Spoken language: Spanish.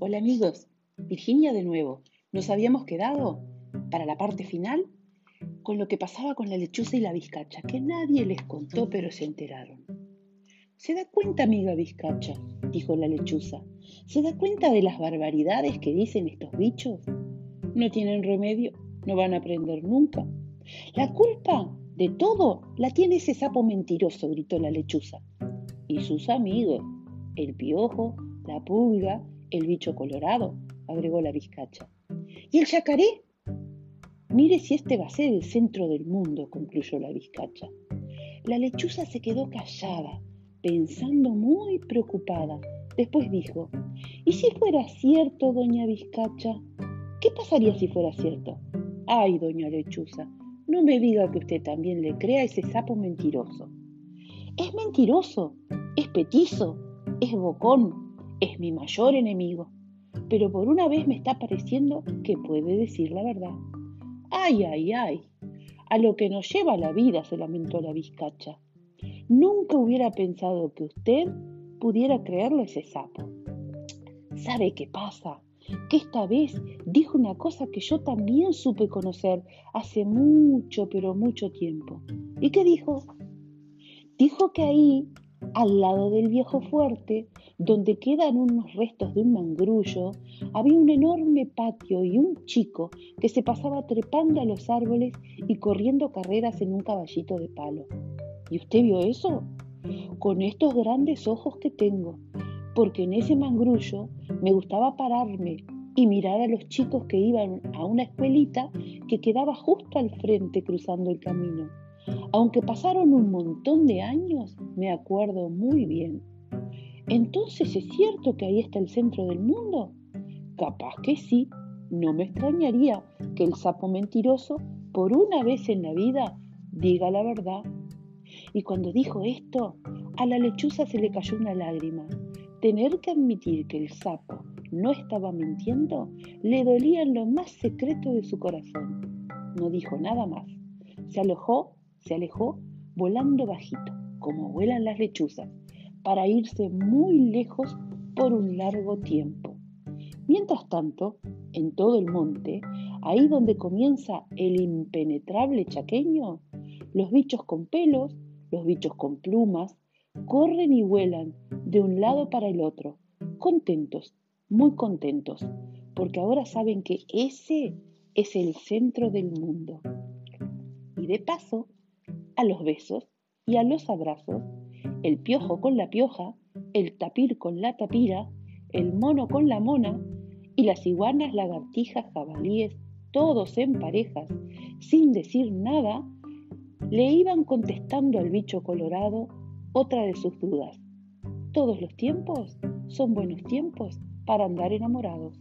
Hola amigos, Virginia de nuevo. Nos habíamos quedado para la parte final con lo que pasaba con la lechuza y la vizcacha, que nadie les contó pero se enteraron. ¿Se da cuenta, amiga vizcacha? dijo la lechuza. ¿Se da cuenta de las barbaridades que dicen estos bichos? No tienen remedio, no van a aprender nunca. La culpa de todo la tiene ese sapo mentiroso, gritó la lechuza. Y sus amigos, el piojo, la pulga, el bicho colorado, agregó la vizcacha. ¿Y el yacaré? Mire si este va a ser el centro del mundo, concluyó la vizcacha. La lechuza se quedó callada, pensando muy preocupada. Después dijo, ¿y si fuera cierto, doña Vizcacha? ¿Qué pasaría si fuera cierto? Ay, doña lechuza, no me diga que usted también le crea a ese sapo mentiroso. Es mentiroso, es petizo, es bocón, es mi mayor enemigo, pero por una vez me está pareciendo que puede decir la verdad. Ay, ay, ay. A lo que nos lleva la vida, se lamentó la vizcacha. Nunca hubiera pensado que usted pudiera creerlo ese sapo. ¿Sabe qué pasa? Que esta vez dijo una cosa que yo también supe conocer hace mucho, pero mucho tiempo. ¿Y qué dijo? Dijo que ahí al lado del viejo fuerte, donde quedan unos restos de un mangrullo, había un enorme patio y un chico que se pasaba trepando a los árboles y corriendo carreras en un caballito de palo. ¿Y usted vio eso? Con estos grandes ojos que tengo, porque en ese mangrullo me gustaba pararme y mirar a los chicos que iban a una escuelita que quedaba justo al frente cruzando el camino. Aunque pasaron un montón de años, me acuerdo muy bien. Entonces, ¿es cierto que ahí está el centro del mundo? Capaz que sí. No me extrañaría que el sapo mentiroso, por una vez en la vida, diga la verdad. Y cuando dijo esto, a la lechuza se le cayó una lágrima. Tener que admitir que el sapo no estaba mintiendo le dolía en lo más secreto de su corazón. No dijo nada más. Se alojó se alejó volando bajito, como vuelan las lechuzas, para irse muy lejos por un largo tiempo. Mientras tanto, en todo el monte, ahí donde comienza el impenetrable chaqueño, los bichos con pelos, los bichos con plumas, corren y vuelan de un lado para el otro, contentos, muy contentos, porque ahora saben que ese es el centro del mundo. Y de paso, a los besos y a los abrazos, el piojo con la pioja, el tapir con la tapira, el mono con la mona, y las iguanas, lagartijas, jabalíes, todos en parejas, sin decir nada, le iban contestando al bicho colorado otra de sus dudas. Todos los tiempos son buenos tiempos para andar enamorados.